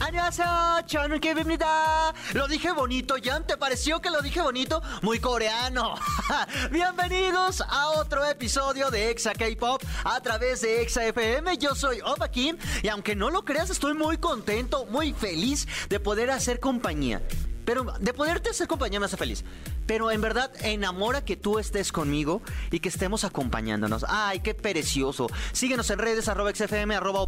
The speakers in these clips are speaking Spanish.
¡Annyeonghaseyo! ¡Chonukibimnida! Lo dije bonito, Jan. ¿Te pareció que lo dije bonito? Muy coreano. Bienvenidos a otro episodio de Exa K-Pop a través de Exa FM. Yo soy Opa Kim y aunque no lo creas, estoy muy contento, muy feliz de poder hacer compañía. Pero de poderte hacer compañía me hace feliz. Pero en verdad enamora que tú estés conmigo y que estemos acompañándonos. Ay, qué precioso. Síguenos en redes arroba xfm arroba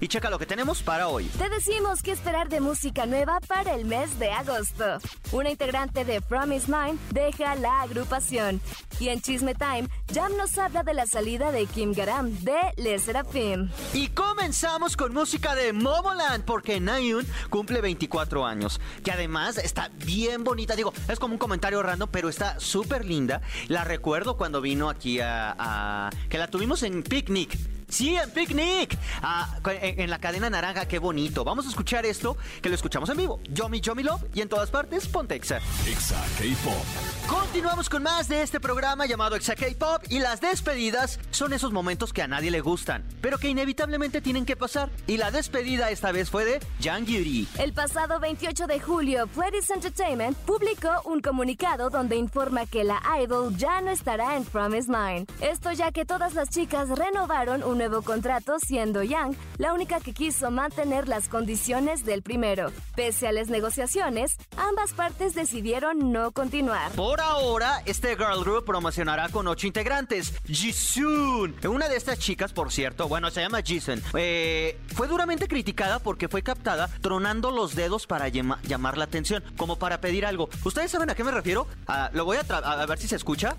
y checa lo que tenemos para hoy. Te decimos qué esperar de música nueva para el mes de agosto. Una integrante de Promise Mind deja la agrupación. Y en Chisme Time, Jam nos habla de la salida de Kim Garam de Le Serafim. Y comenzamos con música de Momoland porque Nayun cumple 24 años. Que además está bien bonita. Digo, es como un comentario random, pero está súper linda. La recuerdo cuando vino aquí a, a- que la tuvimos en Picnic. Sí, en Picnic. Ah, en, en la cadena naranja, qué bonito. Vamos a escuchar esto, que lo escuchamos en vivo. Yomi Yomi Love y en todas partes, Pontexa. Exa K-Pop. Continuamos con más de este programa llamado Exa K-Pop y las despedidas son esos momentos que a nadie le gustan, pero que inevitablemente tienen que pasar. Y la despedida esta vez fue de Yang Yuri. El pasado 28 de julio, Pledis Entertainment publicó un comunicado donde informa que la idol ya no estará en Promise Mind. Esto ya que todas las chicas renovaron un nuevo contrato, siendo Yang la única que quiso mantener las condiciones del primero. Pese a las negociaciones, ambas partes decidieron no continuar. Por ahora, este girl group promocionará con ocho integrantes. Jisoo, una de estas chicas, por cierto, bueno, se llama Jisoo, eh, fue duramente criticada porque fue captada tronando los dedos para llama- llamar la atención, como para pedir algo. ¿Ustedes saben a qué me refiero? Ah, lo voy a a ver si se escucha.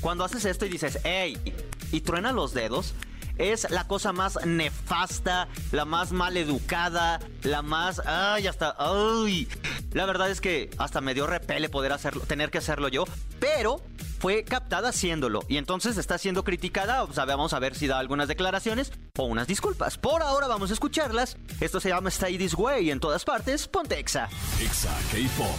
Cuando haces esto y dices, hey, y truena los dedos, es la cosa más nefasta, la más mal educada, la más, ay, hasta, ay. La verdad es que hasta me dio repele poder hacerlo, tener que hacerlo yo, pero fue captada haciéndolo y entonces está siendo criticada, o sea, vamos a ver si da algunas declaraciones o unas disculpas. Por ahora vamos a escucharlas. Esto se llama Stay This Way en todas partes, Pontexa. Exa K-Pop.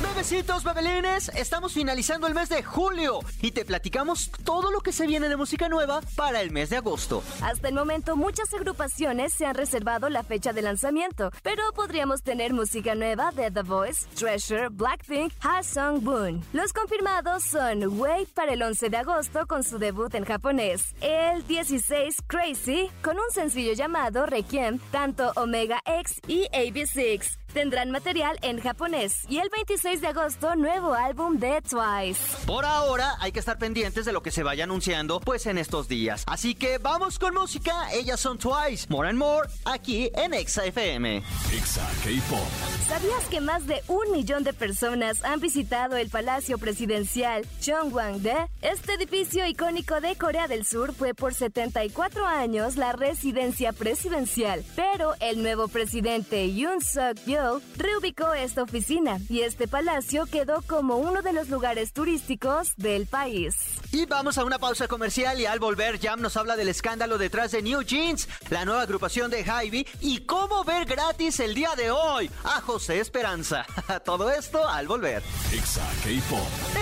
Bebecitos, bebelines, estamos finalizando el mes de julio y te platicamos todo lo que se viene de música nueva para el mes de agosto. Hasta el momento muchas agrupaciones se han reservado la fecha de lanzamiento, pero podríamos tener música nueva de The Voice, Treasure, Blackpink, Ha Sung Boon. Los confirmados son Wait para el 11 de agosto con su debut en japonés, el 16 Crazy con un sencillo llamado Requiem, tanto Omega X y AB6 tendrán material en japonés y el 26 de agosto nuevo álbum de Twice. Por ahora hay que estar pendientes de lo que se vaya anunciando pues en estos días. Así que vamos con música, ellas son Twice, More and More, aquí en Exa FM. Exa K-Pop. ¿Sabías que más de un millón de personas han visitado el Palacio Presidencial Chongwangde? Este edificio icónico de Corea del Sur fue por 74 años la residencia presidencial, pero el nuevo presidente Yoon Suk-yeol reubicó esta oficina y este palacio quedó como uno de los lugares turísticos del país. Y vamos a una pausa comercial y al volver Jam nos habla del escándalo detrás de New Jeans, la nueva agrupación de Hybe y cómo ver gratis el día de hoy a José Esperanza. Todo esto al volver.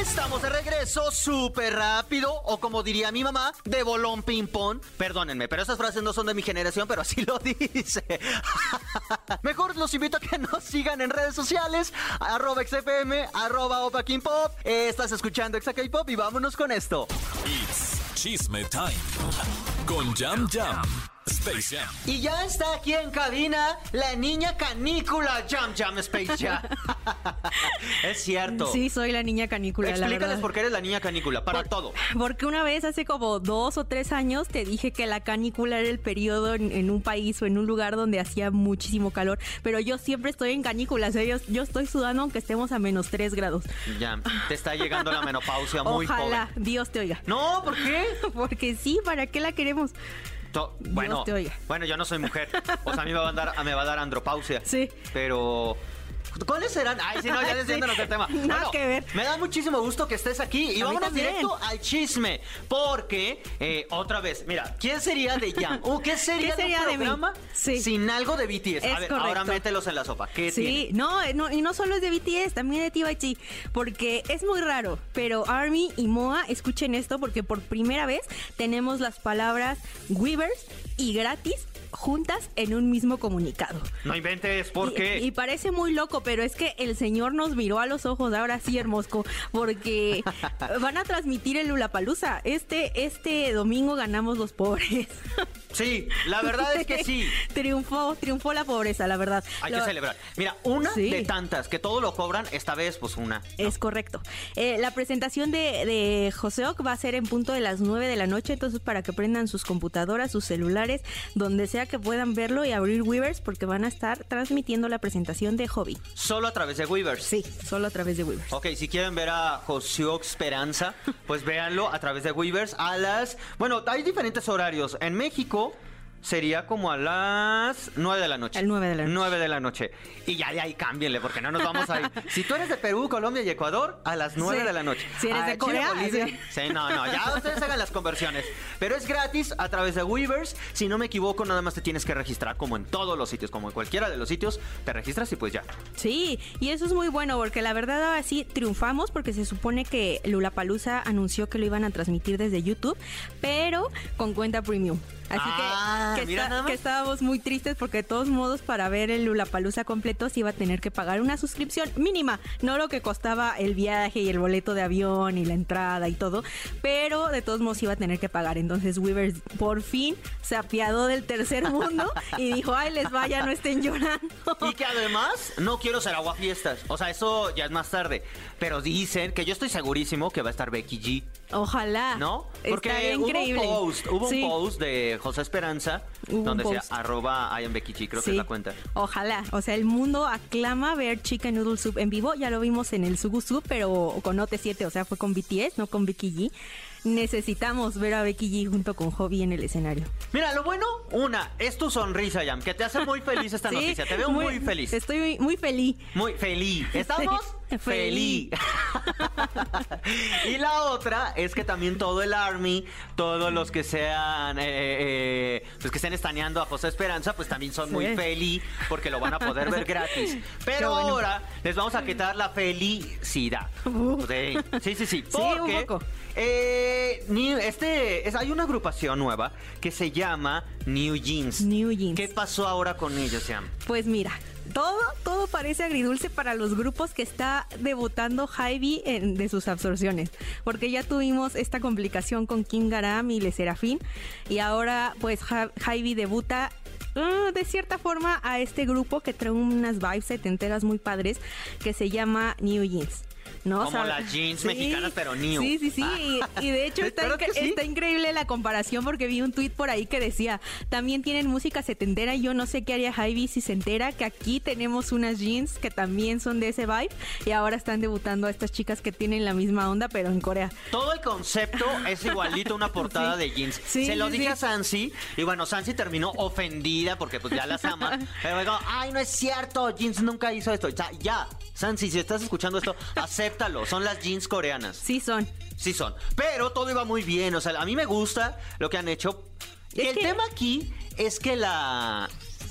Estamos de regreso súper rápido, o como diría mi mamá, de bolón ping-pong. Perdónenme, pero esas frases no son de mi generación, pero así lo dice. Mejor los invito a que sigan en redes sociales, arroba XFM, arroba Opa. Eh, Estás escuchando Exa K-Pop y vámonos con esto. It's Chisme Time. Con Jam Jam. Space Jam. Y ya está aquí en cabina la niña canícula Jam Jam Space Jam. es cierto. Sí, soy la niña canícula, la Explícales por qué eres la niña canícula, para Por- todo. Porque una vez, hace como dos o tres años, te dije que la canícula era el periodo en, en un país o en un lugar donde hacía muchísimo calor. Pero yo siempre estoy en canícula. O sea, yo, yo estoy sudando aunque estemos a menos tres grados. Ya, te está llegando la menopausia muy Ojalá joven. Dios te oiga. No, ¿por qué? Porque sí, ¿para qué la queremos? To- bueno, te oiga. bueno, yo no soy mujer. O sea, a mí me va a dar, me va a dar andropausia. Sí. Pero ¿Cuáles serán? Ay, sí, no, ya desviándonos del tema. Nada que ver. Me da muchísimo gusto que estés aquí y A vámonos directo al chisme. Porque, eh, otra vez, mira, ¿quién sería de Yang? ¿O qué sería, ¿Qué sería de de un programa Sí. sin algo de BTS? a Es ver, correcto. ahora mételos en la sopa. ¿Qué Sí, no, eh, no, y no solo es de BTS, también de TYT, porque es muy raro, pero Army y Moa, escuchen esto, porque por primera vez tenemos las palabras Weavers y gratis juntas en un mismo comunicado. No inventes, ¿por qué? Y, parece muy loco, pero es que el señor nos miró a los ojos, ahora sí, Hermosco, porque van a transmitir el Lulapalooza. Este, este domingo ganamos los pobres. Sí, la verdad es que sí. triunfó, triunfó la pobreza, la verdad. Hay Lo- que celebrar. Mira, una Sí. de tantas que todo lo cobran, esta vez, pues una. Es correcto. Eh, la presentación de, de Joseok va a ser en punto de las 9 de la noche, entonces para que prendan sus computadoras, sus celulares, donde sea que puedan verlo y abrir Weavers, porque van a estar transmitiendo la presentación de Hobby. Solo a través de Weavers. Sí, solo a través de Weavers. Ok, si quieren ver a Josio Esperanza, pues véanlo a través de Weavers a las... Bueno, hay diferentes horarios. En México sería como a las 9 de la noche. Al 9 de la noche. 9 de la noche. Y ya de ahí cámbienle, porque no nos vamos a ir. Si tú eres de Perú, Colombia y Ecuador, a las 9 Sí. de la noche. Si eres A de Corea, Bolivia, sí. sí, no, no, ya ustedes hagan las conversiones. Pero es gratis a través de Weavers. Si no me equivoco, nada más te tienes que registrar como en todos los sitios, como en cualquiera de los sitios, te registras y pues ya. Sí, y eso es muy bueno porque la verdad ahora sí triunfamos porque se supone que Lulapalooza anunció que lo iban a transmitir desde YouTube, pero con cuenta premium. Así Ah, que, que, mira está- nada más. que estábamos muy tristes porque de todos modos para ver el Lulapalooza completo se iba a tener que pagar una suscripción mínima, no lo que costaba el viaje y el boleto de avión y la entrada y todo, pero de todos modos iba a tener que pagar. Entonces Weavers por fin se apiadó del tercer mundo y dijo, ay les vaya, no estén llorando. Y que además no quiero ser aguafiestas. O sea, eso ya es más tarde. Pero dicen que yo estoy segurísimo que va a estar Becky G. Ojalá. ¿No? Porque hubo increíble. un post, hubo Sí, un post de José Esperanza Hubo donde post. arroba I am Becky G, creo que es la cuenta. Ojalá. O sea, el mundo aclama ver Chicken Noodle Soup en vivo. Ya lo vimos en el Sugu Soup, pero con OT7, o sea, fue con BTS, no con Becky G. Necesitamos ver a Becky G junto con Hobby en el escenario. Mira, lo bueno, una, es tu sonrisa, Yam, que te hace muy feliz esta Sí, noticia. Te veo muy, feliz. Estoy muy feliz. Muy feliz. ¿Estamos? Feliz. y la otra es que también todo el Army, todos los que sean, eh, eh, pues que estén estaneando a José Esperanza, pues también son Sí. muy feliz porque lo van a poder ver gratis. Pero bueno. ahora les vamos a quitar la felicidad. Uh. Sí, sí, sí. sí. Sí, un Porque, poco. eh, New- este, es- hay una agrupación nueva que se llama New Jeans. New Jeans. ¿Qué pasó ahora con ellos, Yam? Pues mira, todo, todo parece agridulce para los grupos que está debutando en- de sus absorciones. Porque ya tuvimos esta complicación con King Garam y Le Serafín. Y ahora, pues, Ja- Hybe debuta. eh, de cierta forma a este grupo que trae unas vibes setenteras muy padres que se llama New Jeans. ¿No? Como las jeans mexicanas, pero new. Sí, sí, sí. Y, y de hecho está, increíble la comparación porque vi un tuit por ahí que decía, también tienen música setentera y yo no sé qué haría Hybe si se entera que aquí tenemos unas jeans que también son de ese vibe y ahora están debutando a estas chicas que tienen la misma onda pero en Corea. Todo el concepto es igualito a una portada Sí. de jeans. Sí, Se lo sí, dije sí. a Sansi y bueno, Sansi terminó ofendida porque pues ya las ama. Pero digo, ay, no es cierto, jeans nunca hizo esto. Ya, ya, Sansi, si estás escuchando esto, acéptalo. Son las jeans coreanas. Sí son. Sí son. Pero todo iba muy bien. O sea, a mí me gusta lo que han hecho. Y Es el que- tema aquí es que la...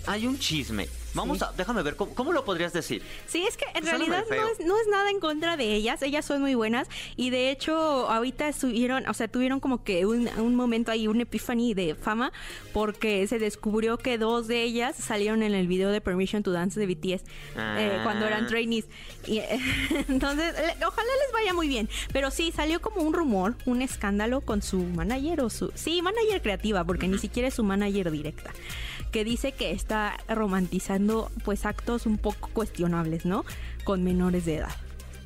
Hay un chisme. Vamos Sí. a... Déjame ver, ¿cómo, cómo lo podrías decir? Sí, es que en Suena realidad no es, no es nada en contra de ellas, ellas son muy buenas y de hecho ahorita estuvieron, o sea, tuvieron como que un, un momento ahí, un epiphany de fama porque se descubrió que dos de ellas salieron en el video de Permission to Dance de BTS eh, Ah. cuando eran trainees. Y, eh, entonces, ojalá les vaya muy bien, pero sí, salió como un rumor, un escándalo con su manager o su... Sí, manager creativa, porque ni siquiera es su manager directa que dice que está romantizando pues actos un poco cuestionables, ¿no? Con menores de edad.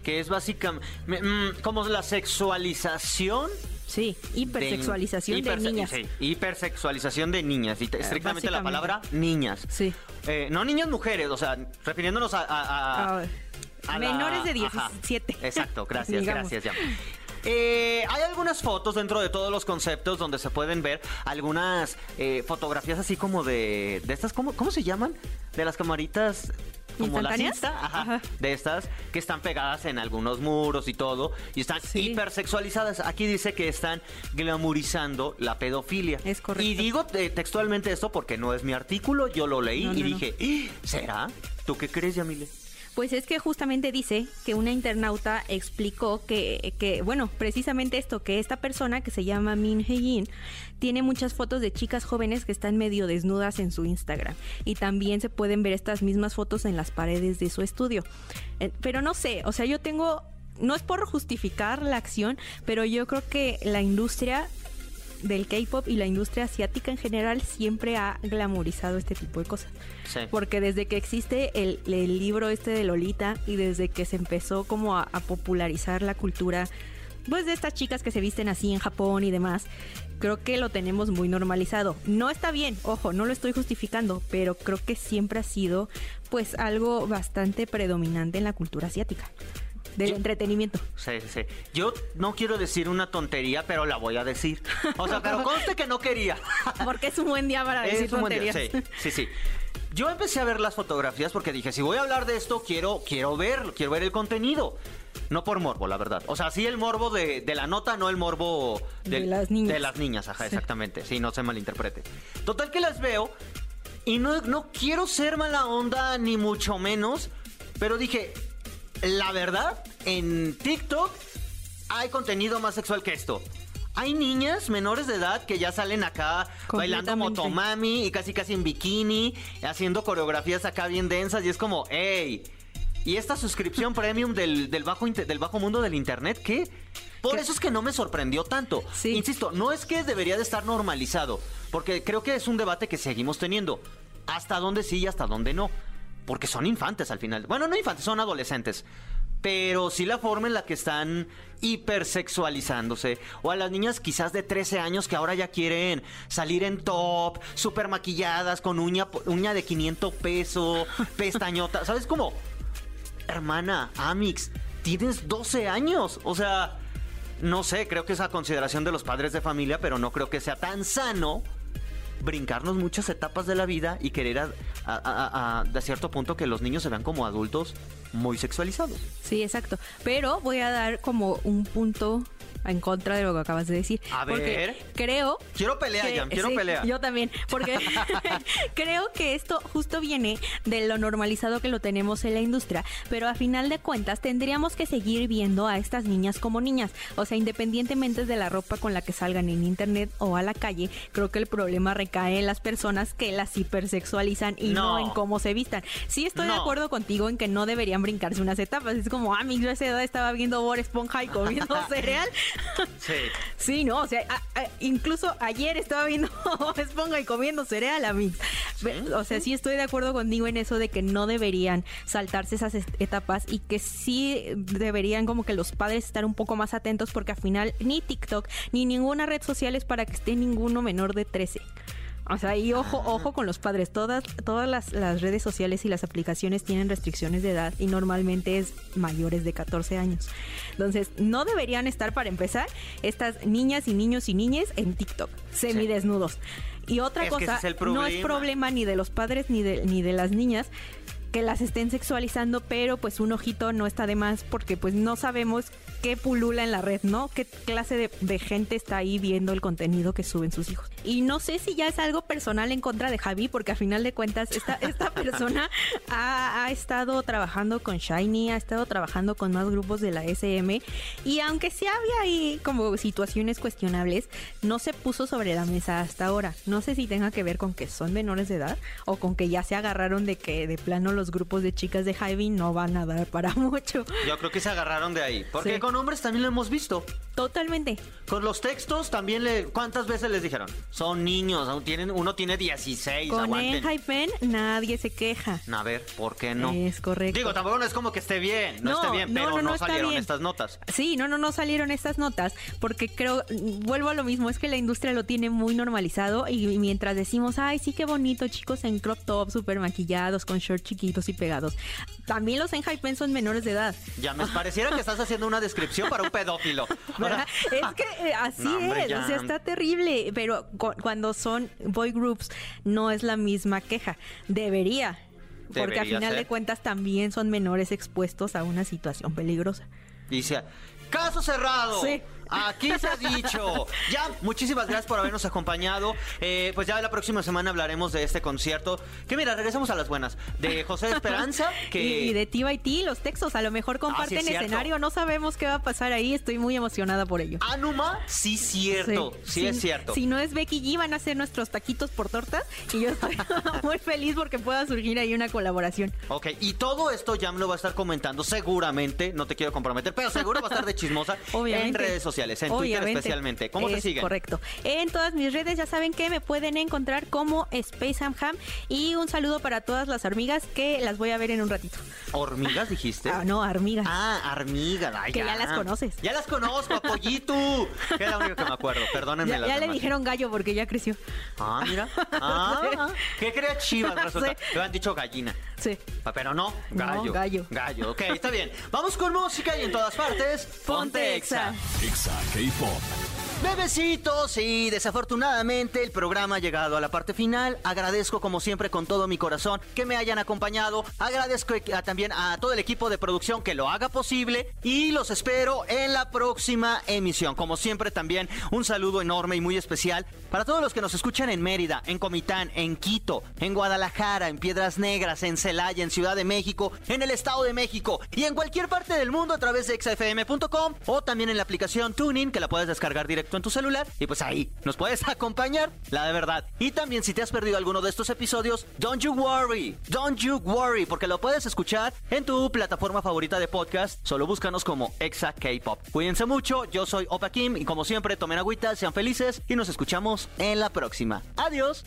Que es básicamente... mm, como la sexualización Sí, hipersexualización de, hiperse- niñas. sí, hipersexualización de niñas. Y te- estrictamente la palabra niñas. Sí. Eh, no niñas mujeres, o sea, refiriéndonos a. a- a- a la- menores de ajá. 17. Exacto, gracias, gracias. Ya. Eh, hay algunas fotos dentro de todos los conceptos donde se pueden ver algunas eh, fotografías así como de, de estas, ¿cómo, ¿cómo se llaman? De las camaritas como ¿Instantáneas? Insta, ajá, Ajá. de estas que están pegadas en algunos muros y todo, y están Sí. hipersexualizadas. Aquí dice que están glamorizando la pedofilia. Es correcto. Y digo eh, textualmente esto porque no es mi artículo, yo lo leí No, y no, dije, "¿Eh? ¿será? ¿Tú qué crees, Yamile? Pues es que justamente dice que una internauta explicó que, que, bueno, precisamente esto, que esta persona que se llama Min Hee-in tiene muchas fotos de chicas jóvenes que están medio desnudas en su Instagram. Y también se pueden ver estas mismas fotos en las paredes de su estudio. Eh, Pero no sé, o sea, yo tengo, no es por justificar la acción, pero yo creo que la industria del K-pop y la industria asiática en general siempre ha glamorizado este tipo de cosas. Sí. Porque desde que existe el, el libro este de Lolita y desde que se empezó como a, a popularizar la cultura, pues de estas chicas que se visten así en Japón y demás, creo que lo tenemos muy normalizado. No está bien, ojo, no lo estoy justificando, pero creo que siempre ha sido pues algo bastante predominante en la cultura asiática. Del Yo- entretenimiento. Sí, sí, sí. Yo no quiero decir una tontería, pero la voy a decir. O sea, pero conste que no quería. Porque es un buen día para decir Es un buen día, tonterías. Sí, sí, sí. Yo empecé a ver las fotografías porque dije, si voy a hablar de esto, quiero, quiero verlo, quiero ver el contenido. No por morbo, la verdad. O sea, sí el morbo de, de la nota, no el morbo De las niñas. De las niñas, ajá, Sí. exactamente. Sí, no se malinterprete. Total que las veo y no, no quiero ser mala onda, ni mucho menos, pero dije, la verdad, en TikTok hay contenido más sexual que esto. Hay niñas menores de edad que ya salen acá bailando motomami y casi casi en bikini, haciendo coreografías acá bien densas y es como, hey, ¿y esta suscripción premium del, del bajo, del bajo mundo del internet qué? Por ¿Qué? eso es que no me sorprendió tanto. Sí. Insisto, no es que debería de estar normalizado, porque creo que es un debate que seguimos teniendo. Hasta dónde sí y hasta dónde no. Porque son infantes al final. Bueno, no infantes, son adolescentes. Pero sí la forma en la que están hipersexualizándose. O a las niñas quizás de 13 años que ahora ya quieren salir en top, súper maquilladas, con uña, uña de 500 pesos, pestañota. ¿Sabes cómo? Hermana, Amix, tienes 12 años. O sea, no sé, creo que es a consideración de los padres de familia, pero no creo que sea tan sano brincarnos muchas etapas de la vida y querer a, a- a- de cierto punto que los niños se vean como adultos muy sexualizados. Sí, exacto. Pero voy a dar como un punto en contra de lo que acabas de decir. A Porque ver. creo Quiero pelea, que- Yam, quiero sí, pelea. Yo también, porque creo que esto justo viene de lo normalizado que lo tenemos en la industria, pero a final de cuentas tendríamos que seguir viendo a estas niñas como niñas, o sea, independientemente de la ropa con la que salgan en internet o a la calle, creo que el problema recae en las personas que las hipersexualizan y no, No. en cómo se vistan. Sí estoy de acuerdo contigo en que no brincarse unas etapas, es como, ah, mi yo a esa edad estaba viendo Bob Esponja y comiendo cereal. Sí. Sí, no, o sea, a- a- incluso ayer estaba viendo Bob Esponja y comiendo cereal, a mí. O sea, sí estoy de acuerdo contigo en eso de que no deberían saltarse esas etapas y que sí deberían como que los padres estar un poco más atentos porque al final ni TikTok ni ninguna red social es para que esté ninguno menor de 13. O sea, y ojo, ojo con los padres. Todas, todas las, las redes sociales y las aplicaciones tienen restricciones de edad y normalmente es mayores de 14 años. Entonces, no deberían estar para empezar estas niñas y niños y niñas en TikTok, semidesnudos. Y otra Es cosa, es no es problema. problema ni de los padres ni de, ni de las niñas que las estén sexualizando, pero pues un ojito no está de más porque pues no sabemos qué pulula en la red, ¿no? ¿Qué clase de, de gente está ahí viendo el contenido que suben sus hijos? Y no sé si ya es algo personal en contra de Javi, porque a final de cuentas esta, esta persona ha, ha estado trabajando con Shiny, ha estado trabajando con más grupos de la SM y aunque sí había ahí como situaciones cuestionables, no se puso sobre la mesa hasta ahora. No sé si tenga que ver con que son menores de edad o con que ya se agarraron de que de plano los grupos de chicas de Javi no van a dar para mucho. Yo creo que se agarraron de ahí. Porque Sí. Con hombres también lo hemos visto. Totalmente. Con los textos también le... ¿Cuántas veces les dijeron? Son niños, aún tienen, uno tiene 16, Con aguanten. Enhypen nadie se queja. A ver, ¿por qué no? Es correcto. Digo, tampoco no es como que esté bien, no, No, esté bien, no, pero no, salieron bien. estas notas. Sí, no, no, no salieron estas notas porque creo, vuelvo a lo mismo, es que la industria lo tiene muy normalizado y mientras decimos, ay, sí, qué bonito, chicos en crop top, súper maquillados, con shorts chiquitos y pegados, también los Enhypen son menores de edad. Ya me pareciera que estás haciendo una descripción para un pedófilo. Es que eh, así No, hombre, es, ya. o sea, está terrible, pero cu- cuando son boy groups no es la misma queja. Debería. Porque a final ser. de cuentas también son menores expuestos a una situación peligrosa. Dice, caso cerrado. Sí. Aquí se ha dicho. Ya, muchísimas gracias por habernos acompañado. Eh, pues ya la próxima semana hablaremos de este concierto. Que mira, regresamos a las buenas. De José Esperanza, que... Y de Tiva y Ti, los textos, a lo mejor comparten Ah, es cierto. escenario, no sabemos qué va a pasar ahí, estoy muy emocionada por ello. Anuma, sí cierto. Sí, es cierto. Si no es Becky G, van a hacer nuestros taquitos por tortas y yo estoy muy feliz porque pueda surgir ahí una colaboración. Ok, y todo esto ya me lo va a estar comentando seguramente, no te quiero comprometer, pero seguro va a estar de chismosa Obviamente. en redes sociales, en Twitter especialmente. ¿Cómo te Es siguen? Correcto. En todas mis redes ya saben que me pueden encontrar como Space Ham Ham y un saludo para todas las hormigas que las voy a ver en un ratito. ¿Hormigas dijiste? Ah, no, hormigas. Ah, armigas. ay, Que ya las conoces. Ya las conozco, apoyito. Que es la única que me acuerdo. Perdónenme ya ya le demás. dijeron gallo porque ya creció. Ah, mira. Ah, ah. ¿Qué crees chivas resulta? Sí. Le han dicho gallina. Sí. Ah, Pero no, No, gallo. gallo. Gallo, ok, está bien. Vamos con música y en todas partes. Ponte Exa. Exa K-Pop. Bebecitos, y desafortunadamente el programa ha llegado a la parte final. Agradezco como siempre con todo mi corazón que me hayan acompañado. Agradezco a- también a todo el equipo de producción que lo haga posible y los espero en la próxima emisión. Como siempre también un saludo enorme y muy especial para todos los que nos escuchan en Mérida, en Comitán, en Quito, en Guadalajara, en Piedras Negras, en Celaya, en Ciudad de México, en el Estado de México y en cualquier parte del mundo a través de xfm.com o también en la aplicación Tuning que la puedes descargar en tu celular y pues ahí nos puedes acompañar, la de verdad. Y también si te has perdido alguno de estos episodios, don't you worry, don't you worry, porque lo puedes escuchar en tu plataforma favorita de podcast, solo búscanos como Exa K-Pop. Cuídense mucho, yo soy Opa Kim y como siempre tomen agüita, sean felices y nos escuchamos en la próxima. Adiós.